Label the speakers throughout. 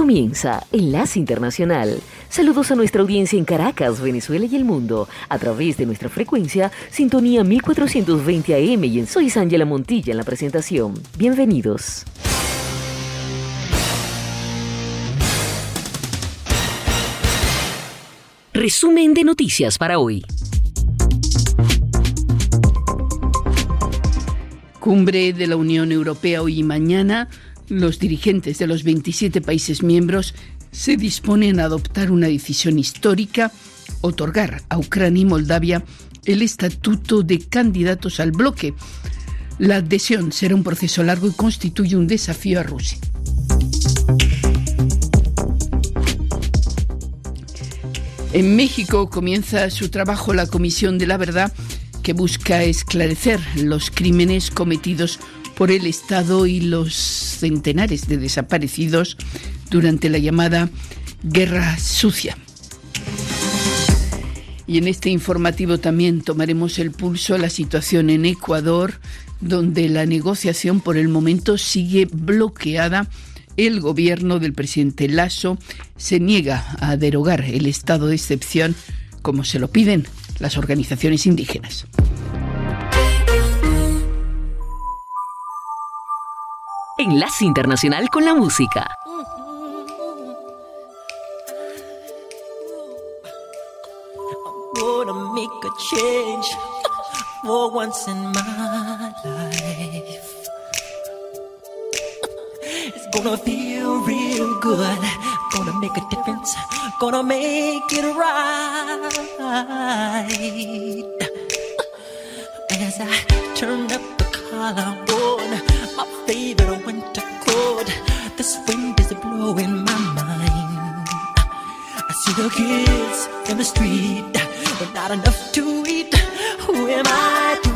Speaker 1: Comienza Enlace Internacional. Saludos a nuestra audiencia en Caracas, Venezuela y el mundo, a través de nuestra frecuencia Sintonía 1420 AM y en Soy Ángela Montilla en la presentación. Bienvenidos. Resumen de noticias para hoy.
Speaker 2: Cumbre de la Unión Europea hoy y mañana. Los dirigentes de los 27 países miembros se disponen a adoptar una decisión histórica, otorgar a Ucrania y Moldavia el estatuto de candidatos al bloque. La adhesión será un proceso largo y constituye un desafío a Rusia. En México comienza su trabajo la Comisión de la Verdad que busca esclarecer los crímenes cometidos el Estado y los centenares de desaparecidos durante la llamada Guerra Sucia. Y en este informativo también tomaremos el pulso a la situación en Ecuador, donde la negociación por el momento sigue bloqueada el gobierno del presidente Lasso se niega a derogar el estado de excepción como se lo piden las organizaciones indígenas.
Speaker 1: Enlace Internacional con la Música.
Speaker 3: Gonna feel real good. Gonna make a difference. Gonna make it right. As I turn up the collar on my favorite winter coat, this wind is blowing my mind. I see the kids in the street, but not enough to eat. Who am I to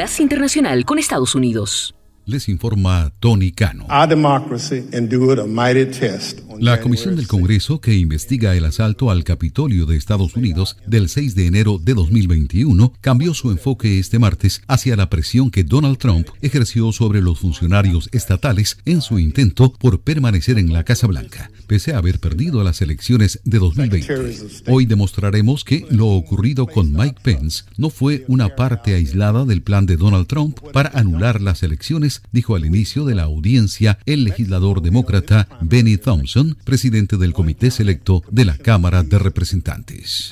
Speaker 1: Enlace Internacional con Estados Unidos
Speaker 4: les informa Tony Cano. La Comisión del Congreso que investiga el asalto al Capitolio de Estados Unidos del 6 de enero de 2021 cambió su enfoque este martes hacia la presión que Donald Trump ejerció sobre los funcionarios estatales en su intento por permanecer en la Casa Blanca, pese a haber perdido las elecciones de 2020. Hoy demostraremos que lo ocurrido con Mike Pence no fue una parte aislada del plan de Donald Trump para anular las elecciones dijo al inicio de la audiencia el legislador demócrata Benny Thompson, presidente del Comité Selecto de la Cámara de Representantes.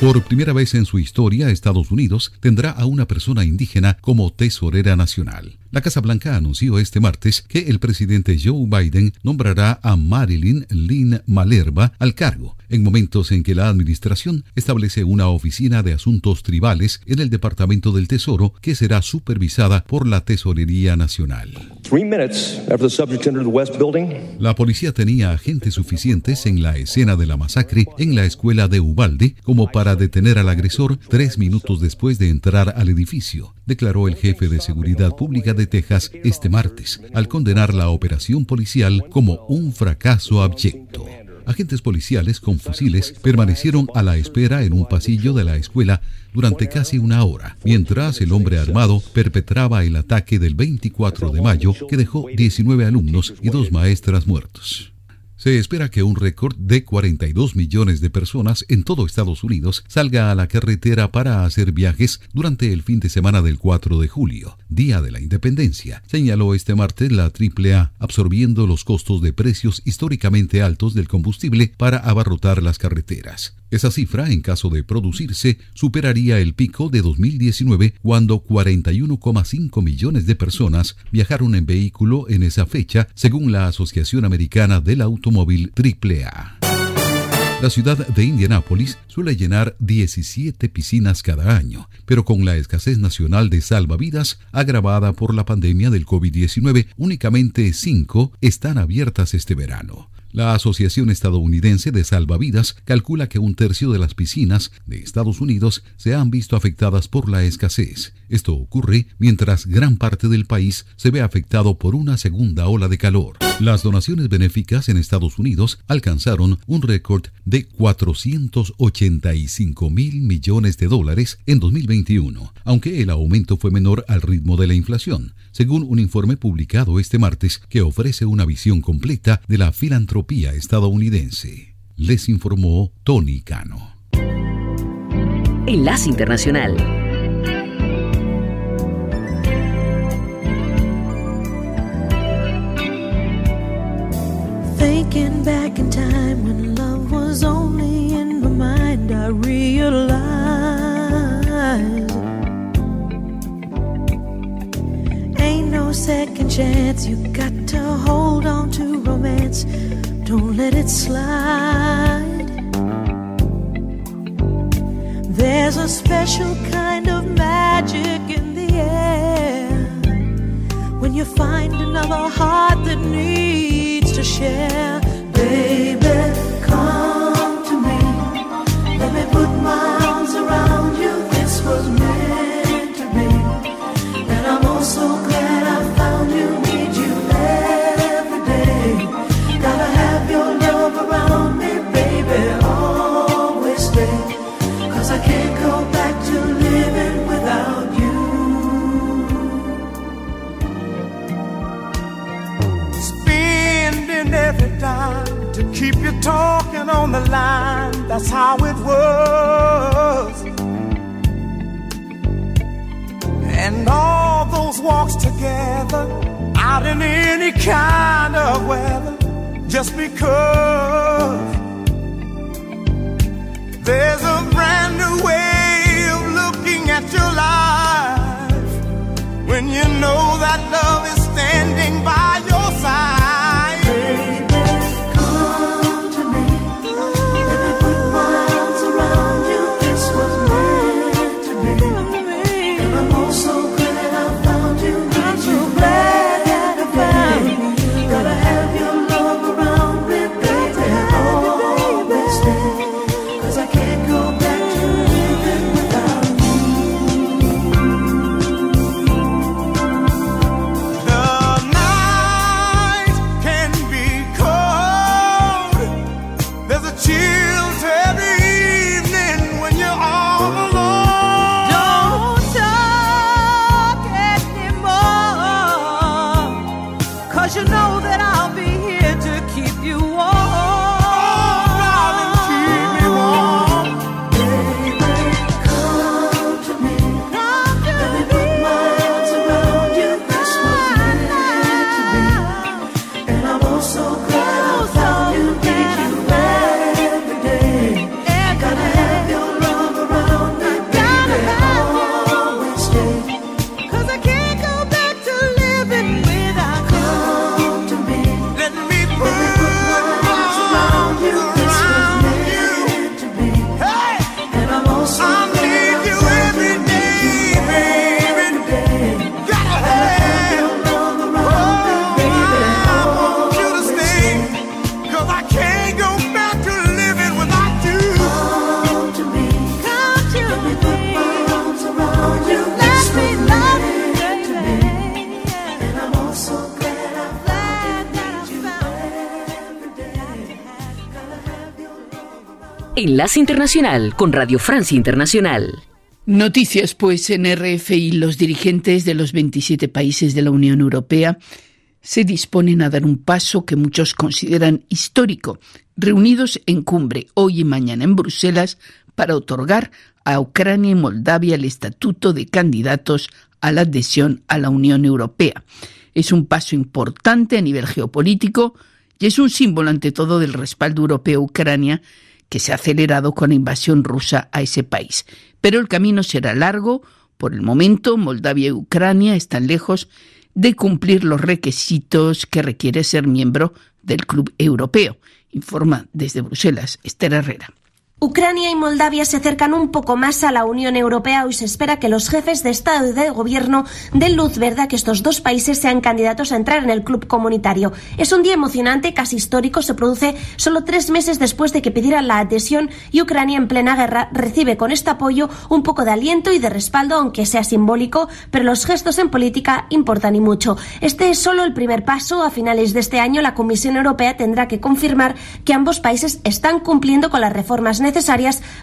Speaker 4: Por primera vez en su historia, Estados Unidos tendrá a una persona indígena como tesorera nacional. La Casa Blanca anunció este martes que el presidente Joe Biden nombrará a Marilyn Lynn Malerba al cargo, en momentos en que la administración establece una oficina de asuntos tribales en el Departamento del Tesoro que será supervisada por la Tesorería Nacional. La policía tenía agentes suficientes en la escena de la masacre en la escuela de Ubalde como para detener al agresor tres minutos después de entrar al edificio, declaró el jefe de seguridad pública de Texas este martes, al condenar la operación policial como un fracaso abyecto. Agentes policiales con fusiles permanecieron a la espera en un pasillo de la escuela durante casi una hora, mientras el hombre armado perpetraba el ataque del 24 de mayo que dejó 19 alumnos y dos maestras muertos. Se espera que un récord de 42 millones de personas en todo Estados Unidos salga a la carretera para hacer viajes durante el fin de semana del 4 de julio, Día de la Independencia, señaló este martes la AAA, absorbiendo los costos de precios históricamente altos del combustible para abarrotar las carreteras. Esa cifra, en caso de producirse, superaría el pico de 2019 cuando 41,5 millones de personas viajaron en vehículo en esa fecha, según la Asociación Americana del Automóvil AAA. La ciudad de Indianápolis suele llenar 17 piscinas cada año, pero con la escasez nacional de salvavidas agravada por la pandemia del COVID-19, únicamente 5 están abiertas este verano. La Asociación Estadounidense de Salvavidas calcula que un tercio de las piscinas de Estados Unidos se han visto afectadas por la escasez. Esto ocurre mientras gran parte del país se ve afectado por una segunda ola de calor. Las donaciones benéficas en Estados Unidos alcanzaron un récord de 485 mil millones de dólares en 2021, aunque el aumento fue menor al ritmo de la inflación, según un informe publicado este martes que ofrece una visión completa de la filantropía estadounidense. Les informó Tony Cano.
Speaker 1: Enlace Internacional.
Speaker 5: Thinking back in time when love was only in my mind, I chance. You got to hold on to romance, don't let it slide. There's a special kind of magic in the air when you find another heart that needs to share. Baby, come to
Speaker 6: keep you talking on the line. That's how it was. And all those walks together out in any kind of weather just because there's a brand new way of looking at your life when you know that love is standing by your side.
Speaker 1: Enlace Internacional con Radio Francia Internacional.
Speaker 2: Noticias, pues en RFI los dirigentes de los 27 países de la Unión Europea se disponen a dar un paso que muchos consideran histórico, reunidos en cumbre hoy y mañana en Bruselas para otorgar a Ucrania y Moldavia el estatuto de candidatos a la adhesión a la Unión Europea. Es un paso importante a nivel geopolítico y es un símbolo ante todo del respaldo europeo a Ucrania que se ha acelerado con la invasión rusa a ese país. Pero el camino será largo. Por el momento, Moldavia y Ucrania están lejos de cumplir los requisitos que requiere ser miembro del Club Europeo, informa desde Bruselas Esther Herrera.
Speaker 7: Ucrania y Moldavia se acercan un poco más a la Unión Europea y se espera que los jefes de Estado y de Gobierno den luz verde a que estos dos países sean candidatos a entrar en el club comunitario. Es un día emocionante, casi histórico, se produce solo tres meses después de que pidieran la adhesión y Ucrania en plena guerra recibe con este apoyo un poco de aliento y de respaldo, aunque sea simbólico, pero los gestos en política importan y mucho. Este es solo el primer paso. A finales de este año, la Comisión Europea tendrá que confirmar que ambos países están cumpliendo con las reformas necesarias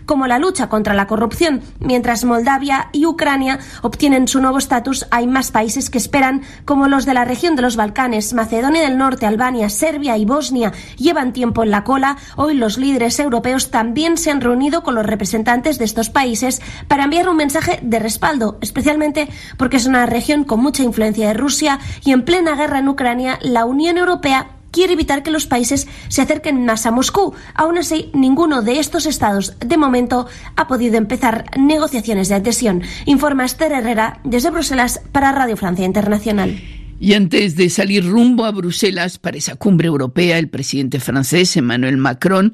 Speaker 7: como la lucha contra la corrupción. Mientras Moldavia y Ucrania obtienen su nuevo estatus, hay más países que esperan, como los de la región de los Balcanes, Macedonia del Norte, Albania, Serbia y Bosnia, llevan tiempo en la cola. Hoy los líderes europeos también se han reunido con los representantes de estos países para enviar un mensaje de respaldo, especialmente porque es una región con mucha influencia de Rusia y en plena guerra en Ucrania, la Unión Europea quiere evitar que los países se acerquen más a Moscú. Aún así, ninguno de estos estados, de momento, ha podido empezar negociaciones de adhesión. Informa Esther Herrera desde Bruselas para Radio Francia Internacional.
Speaker 2: Y antes de salir rumbo a Bruselas para esa cumbre europea, el presidente francés Emmanuel Macron,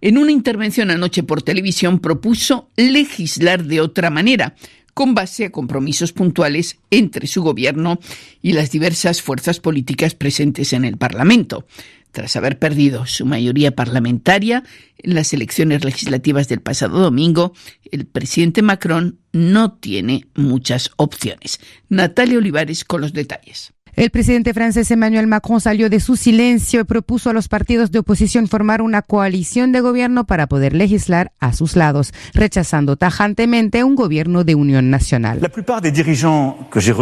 Speaker 2: en una intervención anoche por televisión, propuso legislar de otra manera con base a compromisos puntuales entre su gobierno y las diversas fuerzas políticas presentes en el Parlamento. Tras haber perdido su mayoría parlamentaria en las elecciones legislativas del pasado domingo, el presidente Macron no tiene muchas opciones. Natalia Olivares con los detalles.
Speaker 8: El presidente francés Emmanuel Macron salió de su silencio y propuso a los partidos de oposición formar una coalición de gobierno para poder legislar a sus lados, rechazando tajantemente un gobierno de unión nacional.
Speaker 9: La plupart que j'ai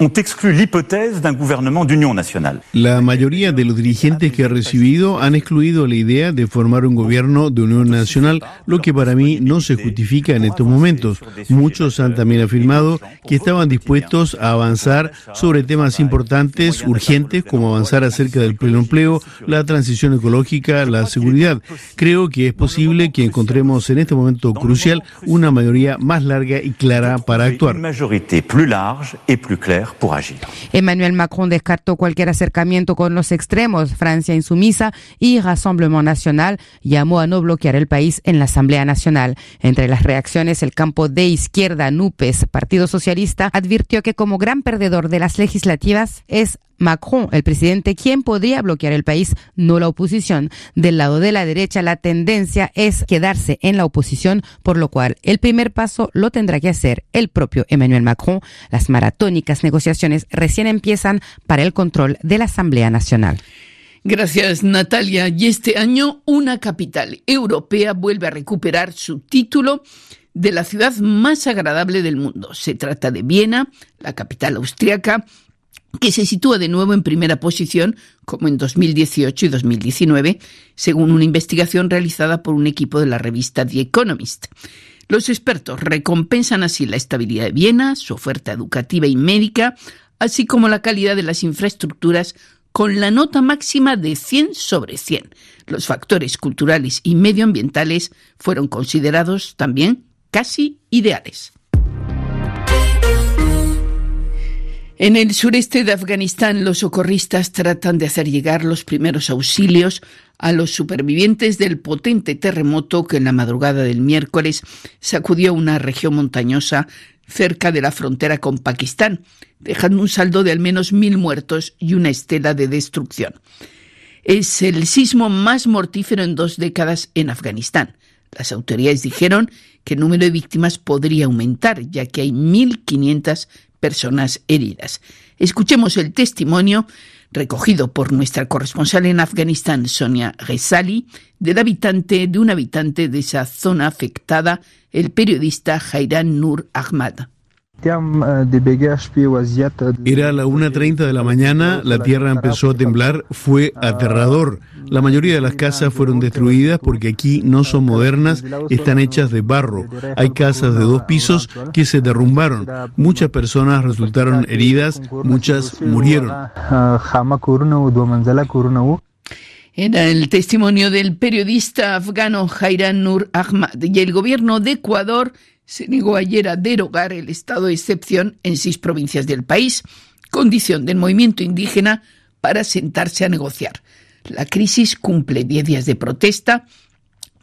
Speaker 9: ont exclu l'hypothèse d'un gouvernement d'union nationale.
Speaker 10: La mayoría de los dirigentes que he recibido han excluido la idea de formar un gobierno de unión nacional, lo que para mí no se justifica en estos momentos. Muchos han también afirmado que estaban dispuestos a avanzar sobre temas importantes, urgentes, como avanzar acerca del pleno empleo, la transición ecológica, la seguridad. Creo que es posible que encontremos en este momento crucial una mayoría más larga y clara para actuar.
Speaker 9: Une majorité plus large et plus claire pour agir.
Speaker 8: Emmanuel Macron descartó cualquier acercamiento con los extremos, Francia insumisa y Rassemblement Nacional llamó a no bloquear el país en la Asamblea Nacional. Entre las reacciones, el campo de izquierda, NUPES, Partido Socialista, advirtió que como gran perdedor de las legislativas es Macron, el presidente, quien podría bloquear el país, no la oposición. Del lado de la derecha, la tendencia es quedarse en la oposición, por lo cual el primer paso lo tendrá que hacer el propio Emmanuel Macron. Las maratónicas negociaciones recién empiezan para el control de la Asamblea Nacional.
Speaker 2: Gracias, Natalia. Y este año una capital europea vuelve a recuperar su título de la ciudad más agradable del mundo. Se trata de Viena, la capital austriaca, que se sitúa de nuevo en primera posición, como en 2018 y 2019, según una investigación realizada por un equipo de la revista The Economist. Los expertos recompensan así la estabilidad de Viena, su oferta educativa y médica, así como la calidad de las infraestructuras con la nota máxima de 100 sobre 100. Los factores culturales y medioambientales fueron considerados también casi ideales. En el sureste de Afganistán, los socorristas tratan de hacer llegar los primeros auxilios a los supervivientes del potente terremoto que en la madrugada del miércoles sacudió una región montañosa cerca de la frontera con Pakistán, dejando un saldo de al menos mil muertos y una estela de destrucción. Es el sismo más mortífero en dos décadas en Afganistán. Las autoridades dijeron que el número de víctimas podría aumentar, ya que hay 1.500 personas heridas. Escuchemos el testimonio recogido por nuestra corresponsal en Afganistán, Sonia Ghezali, del habitante de un habitante de esa zona afectada, el periodista Jairan Nur Ahmad.
Speaker 10: Era a la 1.30 de la mañana, la tierra empezó a temblar, fue aterrador. La mayoría de las casas fueron destruidas porque aquí no son modernas, están hechas de barro. Hay casas de dos pisos que se derrumbaron. Muchas personas resultaron heridas, muchas murieron.
Speaker 2: Era el testimonio del periodista afgano Jairan Nur Ahmad y el gobierno de Ecuador se negó ayer a derogar el estado de excepción en seis provincias del país, condición del movimiento indígena para sentarse a negociar. La crisis cumple diez días de protesta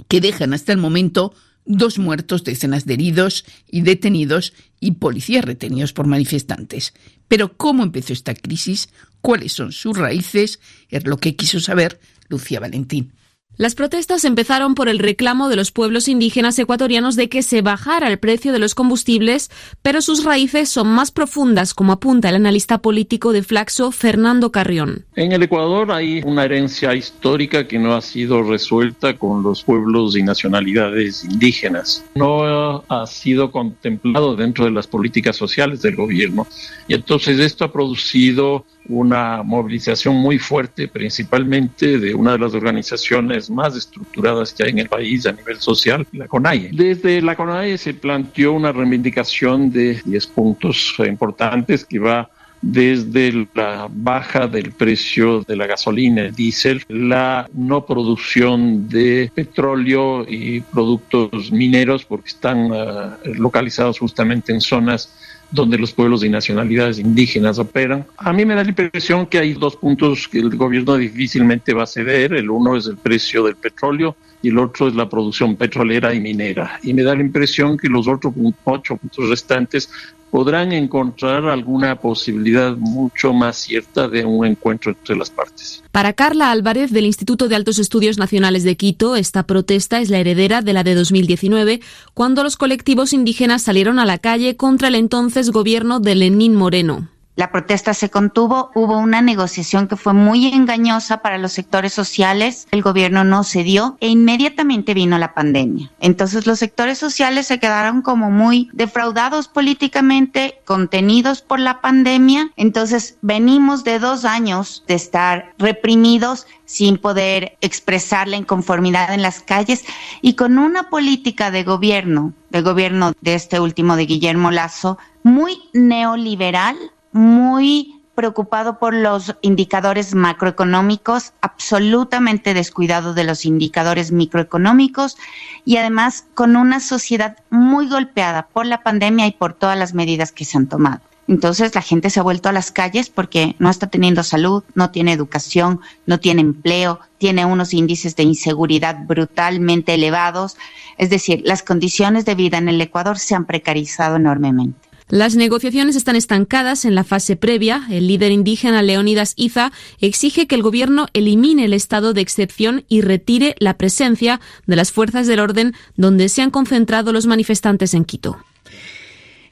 Speaker 2: que dejan hasta el momento dos muertos, decenas de heridos y detenidos y policías retenidos por manifestantes. Pero ¿cómo empezó esta crisis? ¿Cuáles son sus raíces? Es lo que quiso saber Lucía Valentín.
Speaker 11: Las protestas empezaron por el reclamo de los pueblos indígenas ecuatorianos de que se bajara el precio de los combustibles, pero sus raíces son más profundas, como apunta el analista político de Flaxo, Fernando Carrión.
Speaker 12: En el Ecuador hay una herencia histórica que no ha sido resuelta con los pueblos y nacionalidades indígenas. No ha sido contemplado dentro de las políticas sociales del gobierno. Y entonces esto ha producido una movilización muy fuerte, principalmente de una de las organizaciones más estructuradas que hay en el país a nivel social, la CONAIE. Desde la CONAIE se planteó una reivindicación de 10 puntos importantes que va desde la baja del precio de la gasolina, el diésel, la no producción de petróleo y productos mineros porque están ah, localizados justamente en zonas donde los pueblos y nacionalidades indígenas operan. A mí me da la impresión que hay dos puntos que el gobierno difícilmente va a ceder. El uno es el precio del petróleo y el otro es la producción petrolera y minera. Y me da la impresión que los otros ocho puntos restantes podrán encontrar alguna posibilidad mucho más cierta de un encuentro entre las partes.
Speaker 11: Para Carla Álvarez, del Instituto de Altos Estudios Nacionales de Quito, esta protesta es la heredera de la de 2019, cuando los colectivos indígenas salieron a la calle contra el entonces gobierno de Lenín Moreno.
Speaker 13: La protesta se contuvo, hubo una negociación que fue muy engañosa para los sectores sociales, el gobierno no cedió e inmediatamente vino la pandemia. Entonces los sectores sociales se quedaron como muy defraudados políticamente, contenidos por la pandemia. Entonces venimos de dos años de estar reprimidos sin poder expresar la inconformidad en las calles y con una política de gobierno, del gobierno de este último de Guillermo Lazo, muy neoliberal muy preocupado por los indicadores macroeconómicos, absolutamente descuidado de los indicadores microeconómicos y además con una sociedad muy golpeada por la pandemia y por todas las medidas que se han tomado. Entonces la gente se ha vuelto a las calles porque no está teniendo salud, no tiene educación, no tiene empleo, tiene unos índices de inseguridad brutalmente elevados. Es decir, las condiciones de vida en el Ecuador se han precarizado enormemente.
Speaker 11: Las negociaciones están estancadas en la fase previa. El líder indígena Leónidas Iza exige que el gobierno elimine el estado de excepción y retire la presencia de las fuerzas del orden donde se han concentrado los manifestantes en Quito.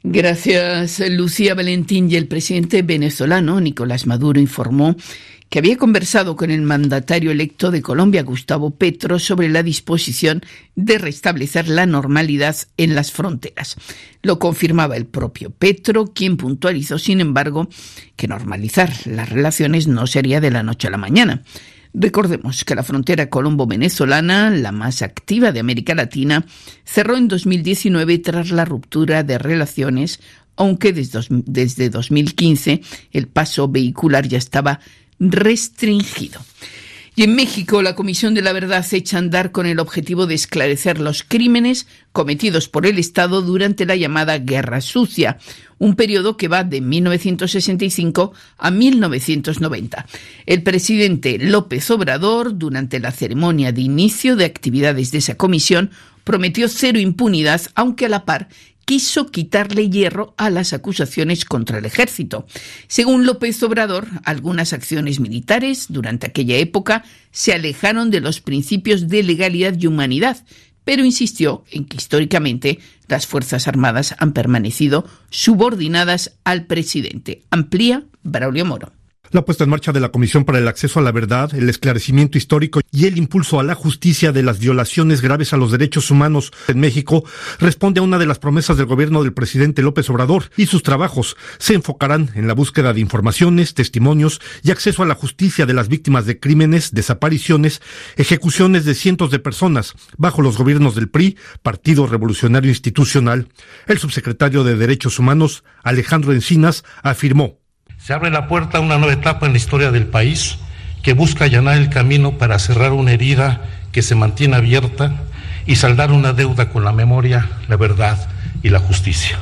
Speaker 2: Gracias, Lucía Valentín. Y el presidente venezolano, Nicolás Maduro, informó que había conversado con el mandatario electo de Colombia, Gustavo Petro, sobre la disposición de restablecer la normalidad en las fronteras. Lo confirmaba el propio Petro, quien puntualizó, sin embargo, que normalizar las relaciones no sería de la noche a la mañana. Recordemos que la frontera colombo-venezolana, la más activa de América Latina, cerró en 2019 tras la ruptura de relaciones, aunque desde 2015 el paso vehicular ya estaba restringido. Y en México, la Comisión de la Verdad echa a andar con el objetivo de esclarecer los crímenes cometidos por el Estado durante la llamada Guerra Sucia, un periodo que va de 1965 a 1990. El presidente López Obrador, durante la ceremonia de inicio de actividades de esa comisión, prometió cero impunidad, aunque a la par quiso quitarle hierro a las acusaciones contra el ejército. Según López Obrador, algunas acciones militares durante aquella época se alejaron de los principios de legalidad y humanidad, pero insistió en que históricamente las Fuerzas Armadas han permanecido subordinadas al presidente. Amplía Braulio Moro.
Speaker 14: La puesta en marcha de la Comisión para el Acceso a la Verdad, el esclarecimiento histórico y el impulso a la justicia de las violaciones graves a los derechos humanos en México responde a una de las promesas del gobierno del presidente López Obrador y sus trabajos se enfocarán en la búsqueda de informaciones, testimonios y acceso a la justicia de las víctimas de crímenes, desapariciones, ejecuciones de cientos de personas bajo los gobiernos del PRI, Partido Revolucionario Institucional. El subsecretario de Derechos Humanos, Alejandro Encinas, afirmó
Speaker 15: se abre la puerta a una nueva etapa en la historia del país que busca allanar el camino para cerrar una herida que se mantiene abierta y saldar una deuda con la memoria, la verdad y la justicia.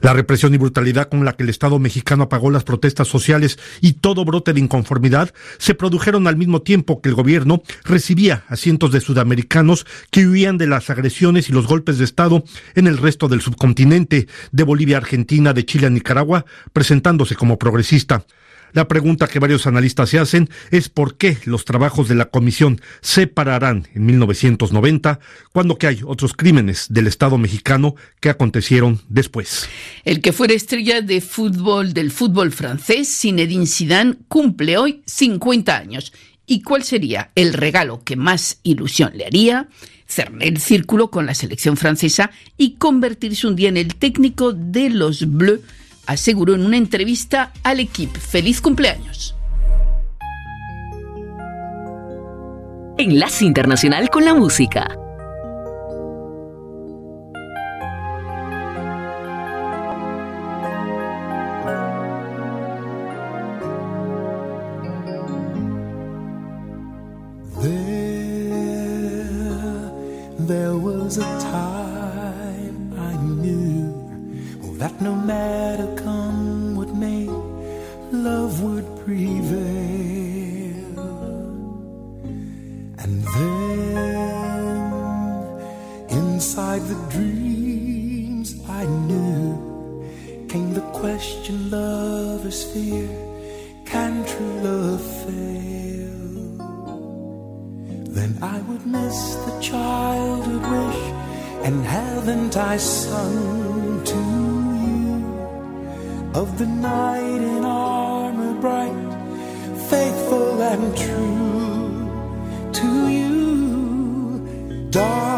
Speaker 14: La represión y brutalidad con la que el Estado mexicano apagó las protestas sociales y todo brote de inconformidad se produjeron al mismo tiempo que el gobierno recibía a cientos de sudamericanos que huían de las agresiones y los golpes de Estado en el resto del subcontinente, de Bolivia a Argentina, de Chile a Nicaragua, presentándose como progresista. La pregunta que varios analistas se hacen es por qué los trabajos de la comisión se pararán en 1990 cuando que hay otros crímenes del Estado mexicano que acontecieron después.
Speaker 2: El que fuera estrella de fútbol del fútbol francés, Zinedine Zidane, cumple hoy 50 años. ¿Y cuál sería el regalo que más ilusión le haría? cerrar el círculo con la selección francesa y convertirse un día en el técnico de los Bleus aseguró en una entrevista al equipo. ¡Feliz cumpleaños!
Speaker 1: Enlace Internacional con la Música.
Speaker 6: No matter come what may, love would prevail. And then, inside the dreams I knew, came the question lovers fear can true love fail? Then I would miss the childhood wish, and haven't I sung to you of the knight in armor bright, faithful and true to you, darling?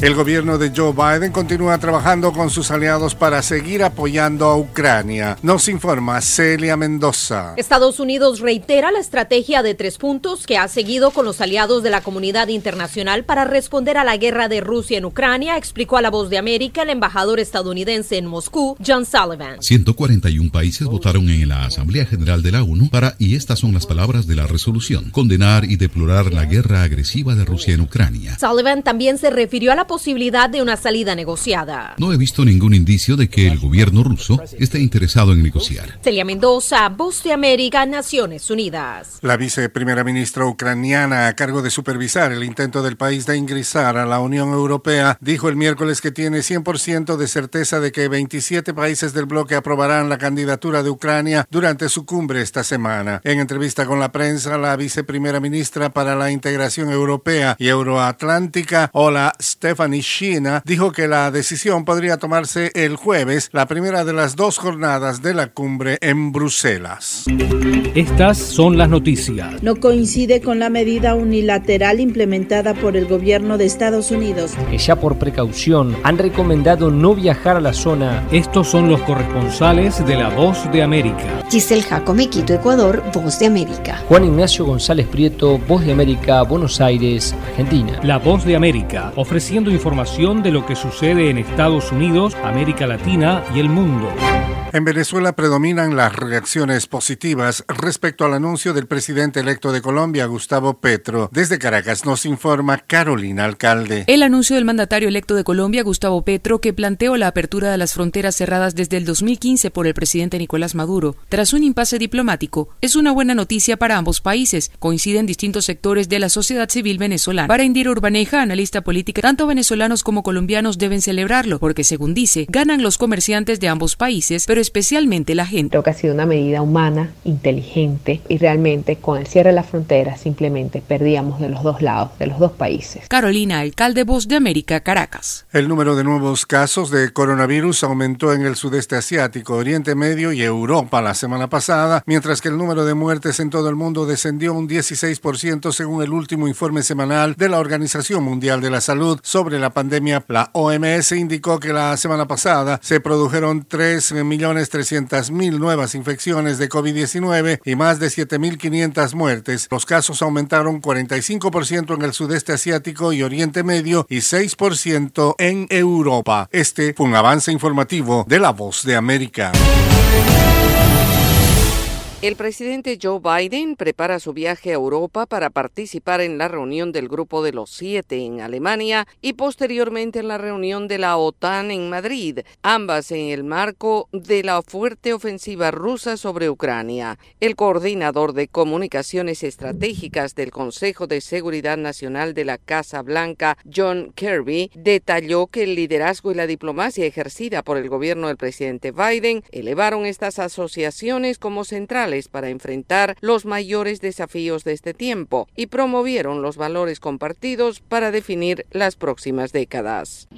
Speaker 16: El gobierno de Joe Biden continúa trabajando con sus aliados para seguir apoyando a Ucrania. Nos informa Celia Mendoza.
Speaker 17: Estados Unidos reitera la estrategia de tres puntos que ha seguido con los aliados de la comunidad internacional para responder a la guerra de Rusia en Ucrania, explicó a la voz de América el embajador estadounidense en Moscú, John Sullivan.
Speaker 4: 141 países votaron en la Asamblea General de la ONU para, y estas son las palabras de la resolución, condenar y deplorar la guerra agresiva de Rusia en Ucrania.
Speaker 17: Sullivan también se refirió a la posibilidad de una salida negociada.
Speaker 4: No he visto ningún indicio de que el gobierno ruso esté interesado en negociar.
Speaker 17: Celia Mendoza, Voz de América, Naciones Unidas.
Speaker 16: La viceprimera ministra ucraniana a cargo de supervisar el intento del país de ingresar a la Unión Europea dijo el miércoles que tiene 100% de certeza de que 27 países del bloque aprobarán la candidatura de Ucrania durante su cumbre esta semana. En entrevista con la prensa, la viceprimera ministra para la integración europea y euroatlántica, Ola Stephanie Shina, dijo que la decisión podría tomarse el jueves, la primera de las dos jornadas de la cumbre en Bruselas.
Speaker 18: Estas son las noticias.
Speaker 19: No coincide con la medida unilateral implementada por el gobierno de Estados Unidos.
Speaker 18: Que ya por precaución han recomendado no viajar a la zona. Estos son los corresponsales de La Voz de América.
Speaker 20: Giselle Jacome, Quito, Ecuador, Voz de América.
Speaker 18: Juan Ignacio González Prieto, Voz de América, Buenos Aires, Argentina. La Voz de América, ofreciendo información de lo que sucede en Estados Unidos, América Latina y el mundo.
Speaker 16: En Venezuela predominan las reacciones positivas respecto al anuncio del presidente electo de Colombia, Gustavo Petro. Desde Caracas nos informa Carolina Alcalde.
Speaker 21: El anuncio del mandatario electo de Colombia, Gustavo Petro, que planteó la apertura de las fronteras cerradas desde el 2015 por el presidente Nicolás Maduro, tras un impasse diplomático, es una buena noticia para ambos países. Coinciden distintos sectores de la sociedad civil venezolana. Para Indira Urbaneja, analista política, tanto venezolanos como colombianos deben celebrarlo, porque según dice, ganan los comerciantes de ambos países, pero especialmente la gente.
Speaker 22: Creo que ha sido una medida humana, inteligente y realmente con el cierre de las fronteras simplemente perdíamos de los dos lados, de los dos países.
Speaker 21: Carolina, alcalde Voz de América, Caracas.
Speaker 16: El número de nuevos casos de coronavirus aumentó en el sudeste asiático, Oriente Medio y Europa la semana pasada, mientras que el número de muertes en todo el mundo descendió un 16% según el último informe semanal de la Organización Mundial de la Salud sobre la pandemia. La OMS indicó que la semana pasada se produjeron 3.300.000 nuevas infecciones de COVID-19 y más de 7.500 muertes. Los casos aumentaron 45% en el sudeste asiático y Oriente Medio y 6% en Europa. Este fue un avance informativo de La Voz de América.
Speaker 23: El presidente Joe Biden prepara su viaje a Europa para participar en la reunión del Grupo de los Siete en Alemania y posteriormente en la reunión de la OTAN en Madrid, ambas en el marco de la fuerte ofensiva rusa sobre Ucrania. El coordinador de comunicaciones estratégicas del Consejo de Seguridad Nacional de la Casa Blanca, John Kirby, detalló que el liderazgo y la diplomacia ejercida por el gobierno del presidente Biden elevaron estas asociaciones como centrales para enfrentar los mayores desafíos de este tiempo y promovieron los valores compartidos para definir las próximas décadas.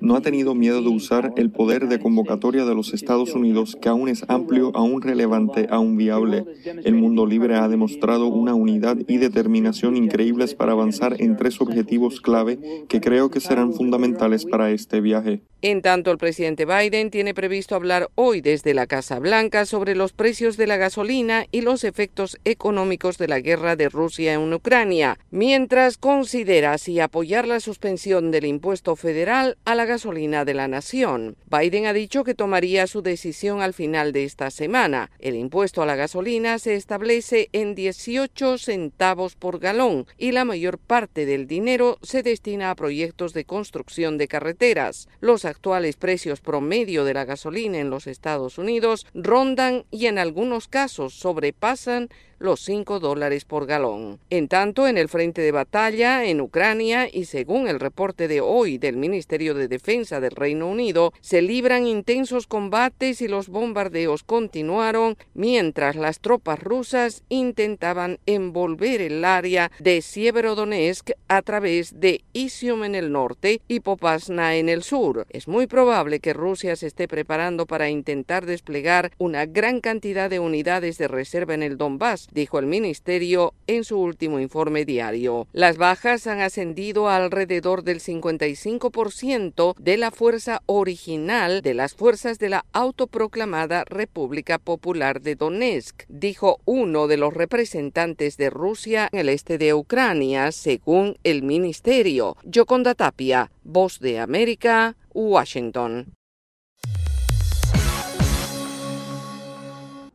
Speaker 24: No ha tenido miedo de usar el poder de convocatoria de los Estados Unidos, que aún es amplio, aún relevante, aún viable. El mundo libre ha demostrado una unidad y determinación increíbles para avanzar en tres objetivos clave que creo que serán fundamentales para este viaje.
Speaker 23: En tanto, el presidente Biden tiene previsto hablar hoy desde la Casa Blanca sobre los precios de la gasolina y los efectos económicos de la guerra de Rusia en Ucrania, mientras considera si apoyar la suspensión del impuesto federal a la gasolina de la nación. Biden ha dicho que tomaría su decisión al final de esta semana. El impuesto a la gasolina se establece en 18 centavos por galón y la mayor parte del dinero se destina a proyectos de construcción de carreteras. Los actuales precios promedio de la gasolina en los Estados Unidos rondan y en algunos casos sobrepasan los 5 dólares por galón. En tanto, en el frente de batalla en Ucrania y según el reporte de hoy del Ministerio de Defensa del Reino Unido, se libran intensos combates y los bombardeos continuaron mientras las tropas rusas intentaban envolver el área de Sieverodonetsk a través de Isium en el norte y Popasna en el sur. Es muy probable que Rusia se esté preparando para intentar desplegar una gran cantidad de unidades de reserva en el Donbass dijo el ministerio en su último informe diario. Las bajas han ascendido alrededor del 55% de la fuerza original de las fuerzas de la autoproclamada República Popular de Donetsk, dijo uno de los representantes de Rusia en el este de Ucrania, según el ministerio. Yoconda Tapia, Voz de América, Washington.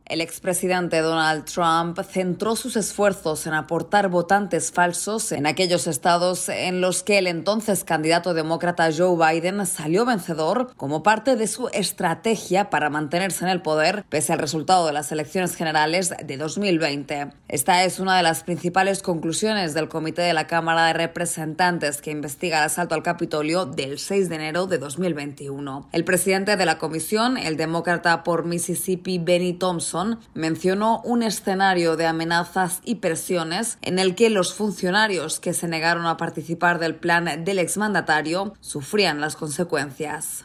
Speaker 25: El expresidente Donald Trump centró sus esfuerzos en aportar votantes falsos en aquellos estados en los que el entonces candidato demócrata Joe Biden salió vencedor como parte de su estrategia para mantenerse en el poder pese al resultado de las elecciones generales de 2020. Esta es una de las principales conclusiones del Comité de la Cámara de Representantes que investiga el asalto al Capitolio del 6 de enero de 2021. El presidente de la comisión, el demócrata por Mississippi Benny Thompson, mencionó un escenario de amenazas y presiones en el que los funcionarios que se negaron a participar del plan del exmandatario sufrían las consecuencias.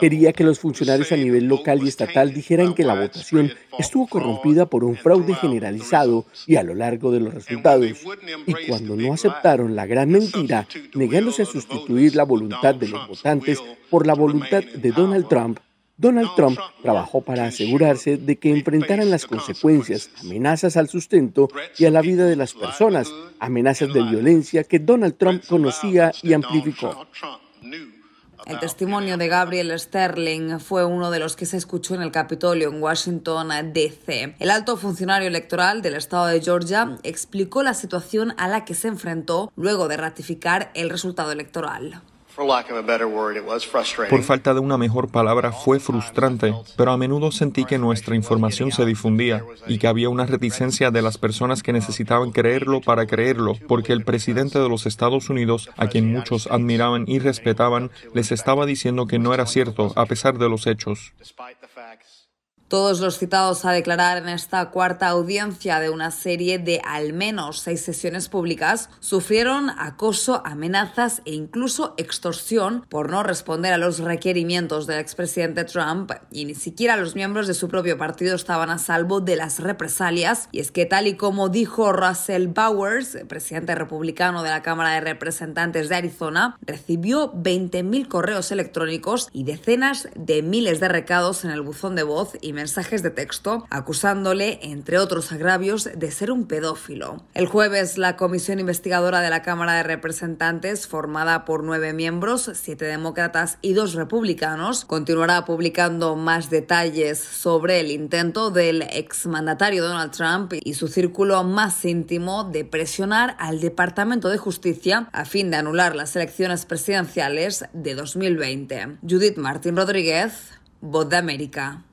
Speaker 26: Quería que los funcionarios a nivel local y estatal dijeran que la votación estuvo corrompida por un fraude generalizado y a lo largo de los resultados. Y cuando no aceptaron la gran mentira, negándose a sustituir la voluntad de los votantes por la voluntad de Donald Trump, Donald Trump trabajó para asegurarse de que enfrentaran las consecuencias, amenazas al sustento y a la vida de las personas, amenazas de violencia que Donald Trump conocía y amplificó.
Speaker 25: El testimonio de Gabriel Sterling fue uno de los que se escuchó en el Capitolio en Washington, D.C. El alto funcionario electoral del estado de Georgia explicó la situación a la que se enfrentó luego de ratificar el resultado electoral.
Speaker 27: Por falta de una mejor palabra, fue frustrante, pero a menudo sentí que nuestra información se difundía y que había una reticencia de las personas que necesitaban creerlo para creerlo, porque el presidente de los Estados Unidos, a quien muchos admiraban y respetaban, les estaba diciendo que no era cierto, a pesar de los hechos.
Speaker 25: Todos los citados a declarar en esta cuarta audiencia de una serie de al menos seis sesiones públicas sufrieron acoso, amenazas e incluso extorsión por no responder a los requerimientos del expresidente Trump y ni siquiera los miembros de su propio partido estaban a salvo de las represalias. Y es que tal y como dijo Russell Bowers, presidente republicano de la Cámara de Representantes de Arizona, recibió 20.000 correos electrónicos y decenas de miles de recados en el buzón de voz y mensajes de texto acusándole, entre otros agravios, de ser un pedófilo. El jueves, la comisión investigadora de la Cámara de Representantes, formada por nueve miembros, siete demócratas y dos republicanos, continuará publicando más detalles sobre el intento del exmandatario Donald Trump y su círculo más íntimo de presionar al Departamento de Justicia a fin de anular las elecciones presidenciales de 2020. Judith Martín Rodríguez, Voz de América.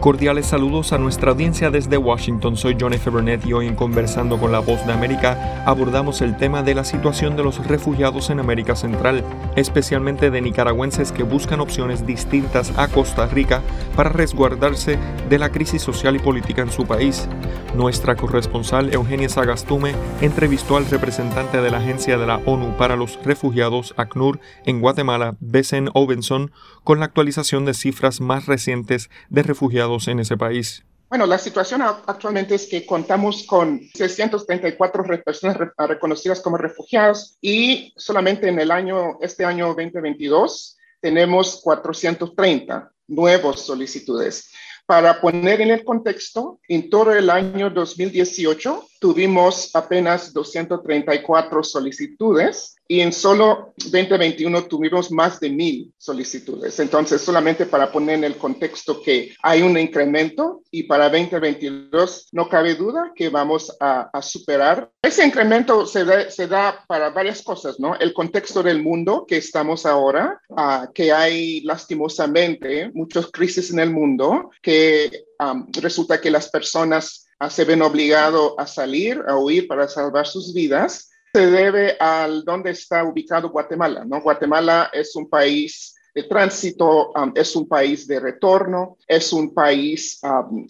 Speaker 27: Cordiales saludos a nuestra audiencia desde Washington. Soy John F. Burnett y hoy en Conversando con la Voz de América abordamos el tema de la situación de los refugiados en América Central, especialmente de nicaragüenses que buscan opciones distintas a Costa Rica para resguardarse de la crisis social y política en su país. Nuestra corresponsal Eugenia Sagastume entrevistó al representante de la Agencia de la ONU para los Refugiados, ACNUR, en Guatemala, Besen Obenson, con la actualización de cifras más recientes de refugiados en ese país.
Speaker 28: Bueno, la situación actualmente es que contamos con 634 personas reconocidas como refugiados y solamente en el año, este año 2022, tenemos 430 nuevos solicitudes. Para poner en el contexto, en todo el año 2018 tuvimos apenas 234 solicitudes y en solo 2021 tuvimos más de mil solicitudes. Entonces, solamente para poner en el contexto que hay un incremento y para 2022 no cabe duda que vamos a, a superar. Ese incremento se da, se da, para varias cosas, ¿no? El contexto del mundo que estamos ahora, uh, que hay lastimosamente muchas crisis en el mundo, que um, resulta que las personas se ven obligados a salir, a huir para salvar sus vidas se debe al dónde está ubicado Guatemala. ¿no? Guatemala es un país de tránsito, es un país de retorno, es un país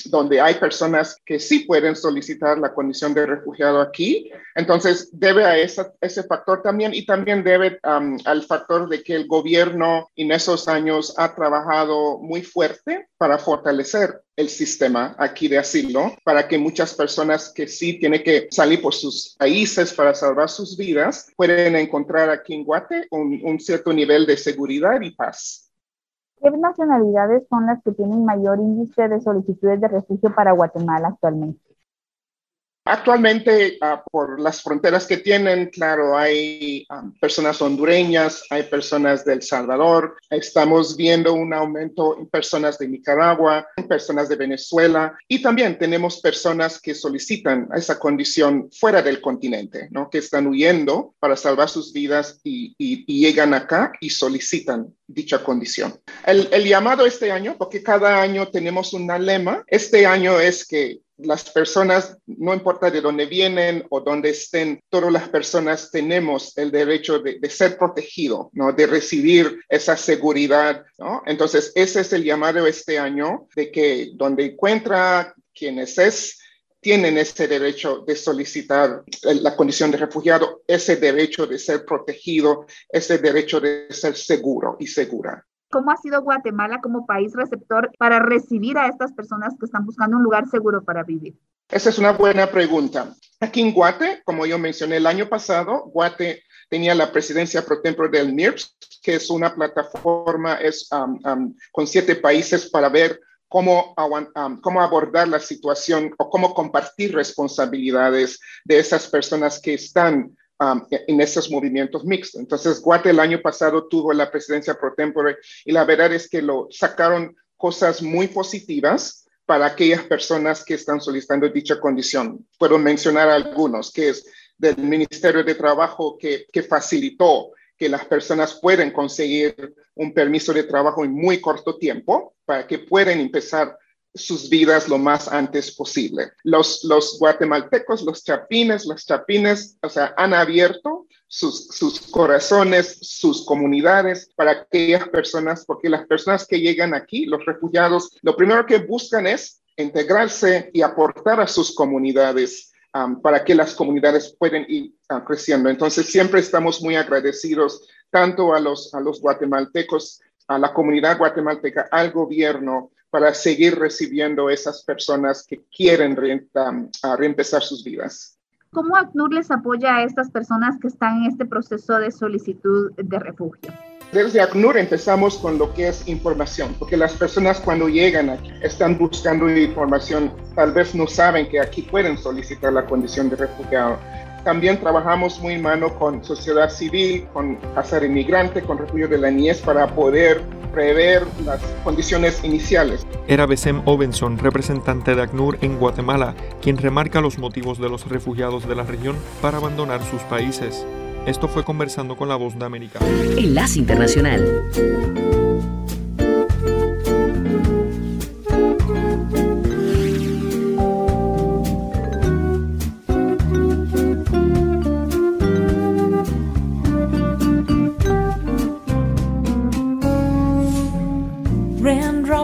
Speaker 28: donde hay personas que sí pueden solicitar la condición de refugiado aquí. Entonces, debe a esa, ese factor también y también debe al factor de que el gobierno en esos años ha trabajado muy fuerte para fortalecer el sistema aquí de asilo para que muchas personas que sí tienen que salir por sus países para salvar sus vidas pueden encontrar aquí en Guate un, un cierto nivel de seguridad y paz.
Speaker 29: ¿Qué nacionalidades son las que tienen mayor índice de solicitudes de refugio para Guatemala actualmente?
Speaker 28: Actualmente, uh, por las fronteras que tienen, claro, hay um, personas hondureñas, hay personas de El Salvador, estamos viendo un aumento en personas de Nicaragua, en personas de Venezuela y también tenemos personas que solicitan esa condición fuera del continente, ¿no? que están huyendo para salvar sus vidas y llegan acá y solicitan dicha condición. El, el llamado este año, porque cada año tenemos un lema, este año es que las personas, no importa de dónde vienen o dónde estén, todas las personas tenemos el derecho de, ser protegido. De recibir esa seguridad. Entonces, ese es el llamado este año de que donde encuentra quienes es, tienen ese derecho de solicitar la condición de refugiado, ese derecho de ser protegido, ese derecho de ser seguro y segura.
Speaker 29: ¿Cómo ha sido Guatemala como país receptor para recibir a estas personas que están buscando un lugar seguro para vivir?
Speaker 28: Esa es una buena pregunta. Aquí en Guate, como yo mencioné el año pasado, Guate tenía la presidencia pro tempore del MIRPS, que es una plataforma es, um, um, con siete países para ver cómo, um, cómo abordar la situación o cómo compartir responsabilidades de esas personas que están Um, en esos movimientos mixtos. Entonces, Guate el año pasado tuvo la presidencia pro tempore y la verdad es que lo sacaron cosas muy positivas para aquellas personas que están solicitando dicha condición. Puedo mencionar algunos, que es del Ministerio de Trabajo que, que facilitó que las personas pueden conseguir un permiso de trabajo en muy corto tiempo para que puedan empezar sus vidas lo más antes posible. Los, los guatemaltecos, los chapines, los chapines, o sea, han abierto sus, sus corazones, sus comunidades para aquellas personas, porque las personas que llegan aquí, los refugiados, lo primero que buscan es integrarse y aportar a sus comunidades para que las comunidades puedan ir uh, creciendo. Entonces, siempre estamos muy agradecidos tanto a los, a los guatemaltecos, a la comunidad guatemalteca, al gobierno, para seguir recibiendo esas personas que quieren re, um, reempezar sus vidas.
Speaker 29: ¿Cómo ACNUR les apoya a estas personas que están en este proceso de solicitud de refugio?
Speaker 28: Desde ACNUR empezamos con lo que es información, porque las personas cuando llegan aquí están buscando información, tal vez no saben que aquí pueden solicitar la condición de refugiado. También trabajamos muy en mano con sociedad civil, con Casa de Inmigrante, con Refugio de la Niñez para poder prever las condiciones iniciales.
Speaker 27: Era Besem Obenson, representante de ACNUR en Guatemala, quien remarca los motivos de los refugiados de la región para abandonar sus países. Esto fue conversando con la voz de América.
Speaker 1: Enlace Internacional.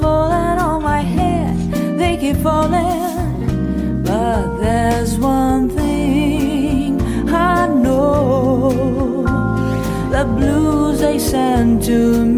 Speaker 5: Falling on my head, they keep falling. But there's one thing I know the blues they send to me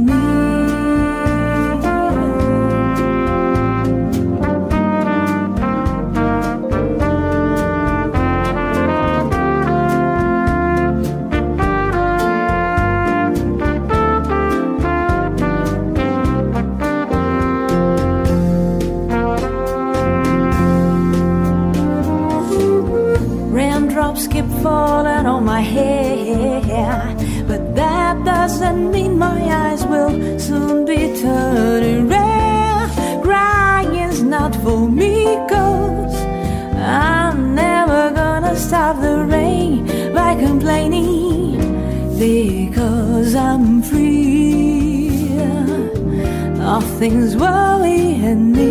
Speaker 5: keep falling on my head, but that doesn't mean my eyes will soon be turning red. Crying's not for me, cause I'm never gonna stop the rain by complaining because I'm free. Nothing's worrying me.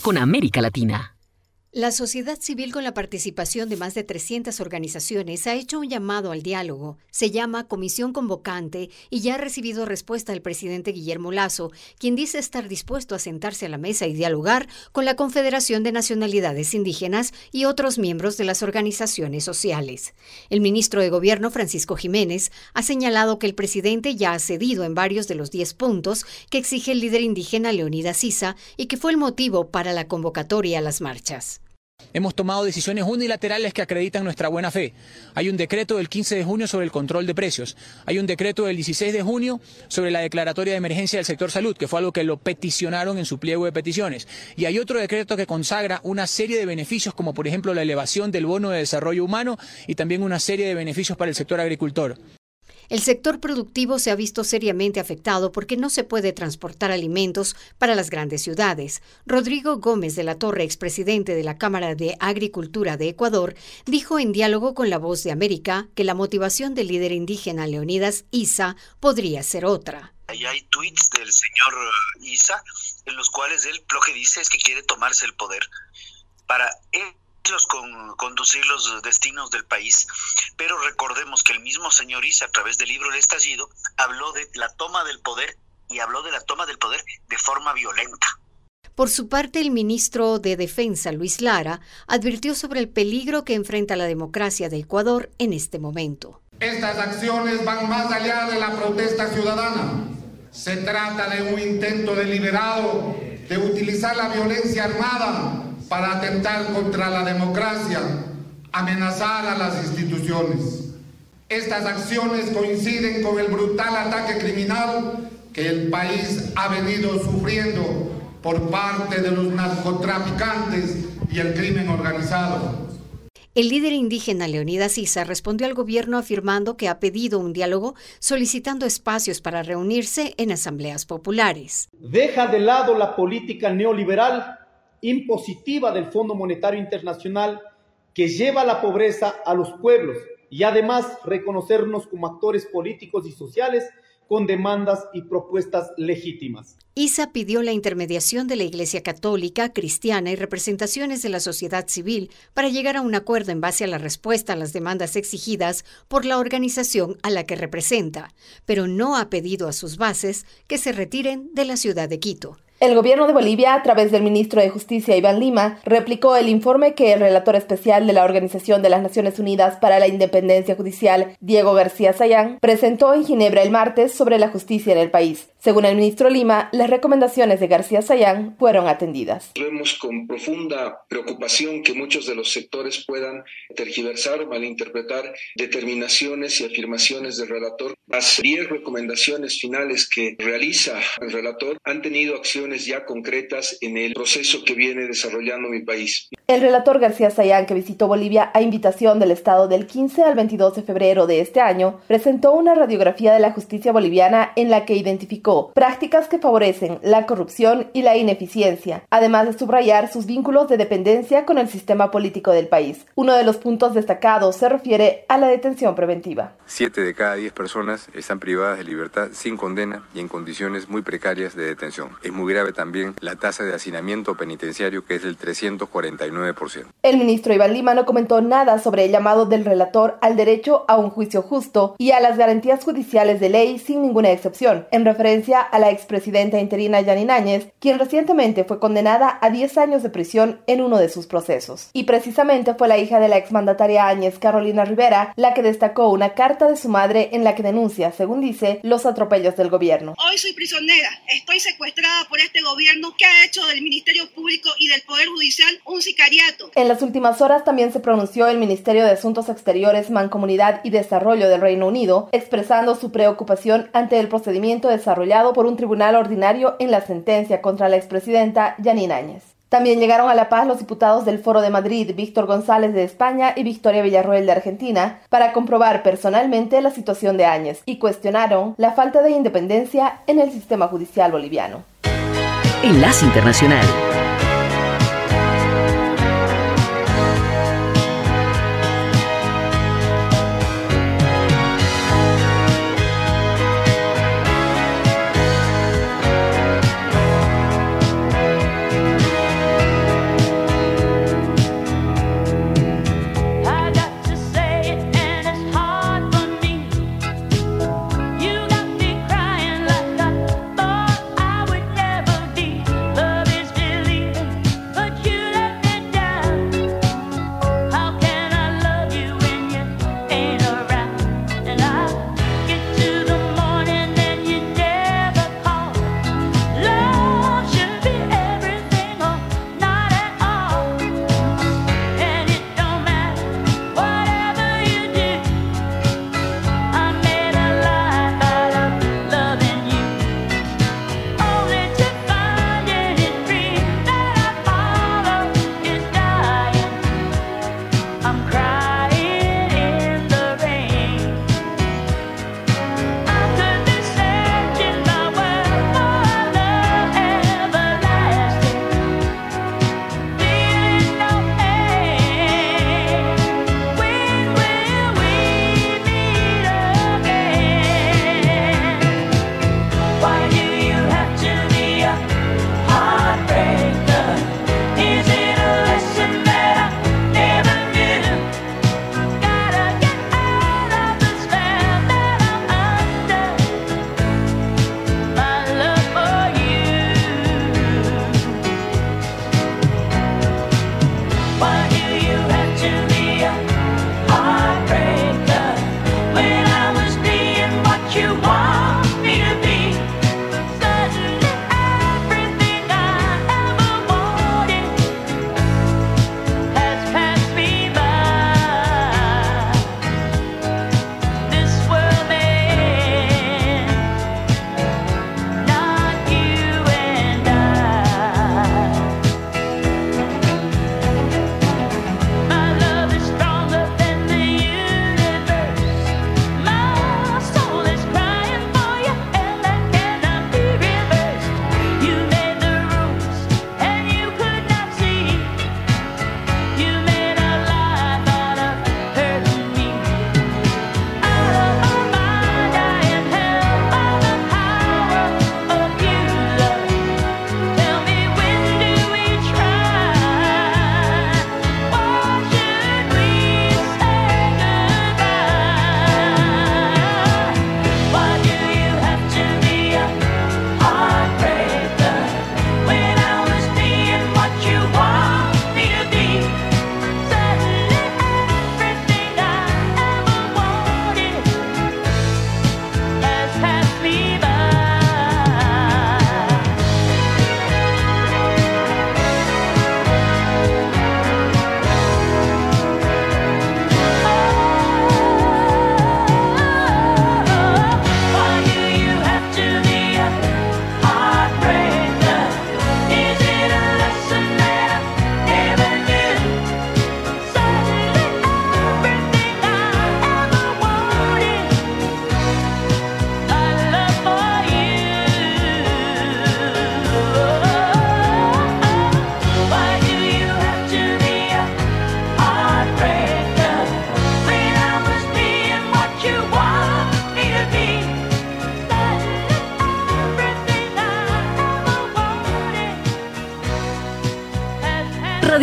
Speaker 1: Con América Latina.
Speaker 30: La sociedad civil con la participación de más de 300 organizaciones ha hecho un llamado al diálogo. Se llama Comisión Convocante y ya ha recibido respuesta del presidente Guillermo Lazo, quien dice estar dispuesto a sentarse a la mesa y dialogar con la Confederación de Nacionalidades Indígenas y otros miembros de las organizaciones sociales. El ministro de Gobierno, Francisco Jiménez, ha señalado que el presidente ya ha cedido en varios de los 10 puntos que exige el líder indígena Leonidas Sisa y que fue el motivo para la convocatoria a las marchas.
Speaker 31: Hemos tomado decisiones unilaterales que acreditan nuestra buena fe. Hay un decreto del 15 de junio sobre el control de precios. Hay un decreto del 16 de junio sobre la declaratoria de emergencia del sector salud, que fue algo que lo peticionaron en su pliego de peticiones. Y hay otro decreto que consagra una serie de beneficios, como por ejemplo la elevación del bono de desarrollo humano y también una serie de beneficios para el sector agricultor.
Speaker 30: El sector productivo se ha visto seriamente afectado porque no se puede transportar alimentos para las grandes ciudades. Rodrigo Gómez de la Torre, expresidente de la Cámara de Agricultura de Ecuador, dijo en diálogo con La Voz de América que la motivación del líder indígena Leonidas Isa podría ser otra.
Speaker 32: Ahí hay tweets del señor Isa
Speaker 33: en los cuales él lo que dice es que quiere tomarse el poder para con, conducir los destinos del país. Pero recordemos que el mismo señor Isa, a través del libro El Estallido, habló de la toma del poder y habló de la toma del poder de forma violenta.
Speaker 30: Por su parte, el ministro de Defensa, Luis Lara, advirtió sobre el peligro que enfrenta la democracia de Ecuador en este momento.
Speaker 32: Estas acciones van más allá de la protesta ciudadana. Se trata de un intento deliberado de utilizar la violencia armada para atentar contra la democracia, amenazar a las instituciones. Estas acciones coinciden con el brutal ataque criminal que el país ha venido sufriendo por parte de los narcotraficantes y el crimen organizado.
Speaker 30: El líder indígena Leonidas Issa respondió al gobierno afirmando que ha pedido un diálogo solicitando espacios para reunirse en asambleas populares.
Speaker 34: Deja de lado la política neoliberal impositiva del Fondo Monetario Internacional que lleva la pobreza a los pueblos y además reconocernos como actores políticos y sociales con demandas y propuestas legítimas.
Speaker 30: ISA pidió la intermediación de la Iglesia Católica, Cristiana y representaciones de la sociedad civil para llegar a un acuerdo en base a la respuesta a las demandas exigidas por la organización a la que representa, pero no ha pedido a sus bases que se retiren de la ciudad de Quito.
Speaker 35: El gobierno de Bolivia, a través del ministro de Justicia Iván Lima, replicó el informe que el relator especial de la Organización de las Naciones Unidas para la Independencia Judicial, Diego García Sayán, presentó en Ginebra el martes sobre la justicia en el país. Según el ministro Lima, las recomendaciones de García Sayán fueron atendidas.
Speaker 36: Vemos con profunda preocupación que muchos de los sectores puedan tergiversar o malinterpretar determinaciones y afirmaciones del relator. Las 10 recomendaciones finales que realiza el relator han tenido acciones ya concretas en el proceso que viene desarrollando mi país.
Speaker 35: El relator García Sayán, que visitó Bolivia a invitación del Estado del 15 al 22 de febrero de este año, presentó una radiografía de la justicia boliviana en la que identificó prácticas que favorecen la corrupción y la ineficiencia, además de subrayar sus vínculos de dependencia con el sistema político del país. Uno de los puntos destacados se refiere a la detención preventiva.
Speaker 37: Siete de cada diez personas están privadas de libertad sin condena y en condiciones muy precarias de detención. Es muy grave también la tasa de hacinamiento penitenciario que es del 349%.
Speaker 35: El ministro Iván Lima no comentó nada sobre el llamado del relator al derecho a un juicio justo y a las garantías judiciales de ley sin ninguna excepción, en referencia a la expresidenta interina Yanine Áñez, quien recientemente fue condenada a 10 años de prisión en uno de sus procesos. Y precisamente fue la hija de la exmandataria Áñez, Carolina Rivera, la que destacó una carta de su madre en la que denuncia, según dice, los atropellos del gobierno.
Speaker 38: Hoy soy prisionera, estoy secuestrada por este gobierno que ha hecho del Ministerio Público y del Poder Judicial un sicariato.
Speaker 35: En las últimas horas también se pronunció el Ministerio de Asuntos Exteriores, Mancomunidad y Desarrollo del Reino Unido, expresando su preocupación ante el procedimiento desarrollado por un tribunal ordinario en la sentencia contra la expresidenta Yanine Áñez. También llegaron a La Paz los diputados del Foro de Madrid, Víctor González de España y Victoria Villarroel de Argentina, para comprobar personalmente la situación de Áñez y cuestionaron la falta de independencia en el sistema judicial boliviano.
Speaker 1: Enlace Internacional.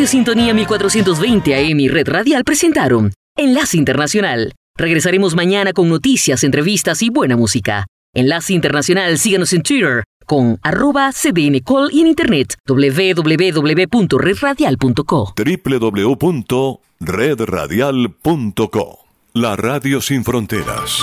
Speaker 1: Radio Sintonía 1420 AM y Red Radial presentaron Enlace Internacional. Regresaremos mañana con noticias, entrevistas y buena música. Enlace Internacional, síganos en Twitter con arroba cdncall y en internet www.redradial.co
Speaker 39: www.redradial.co La Radio Sin Fronteras.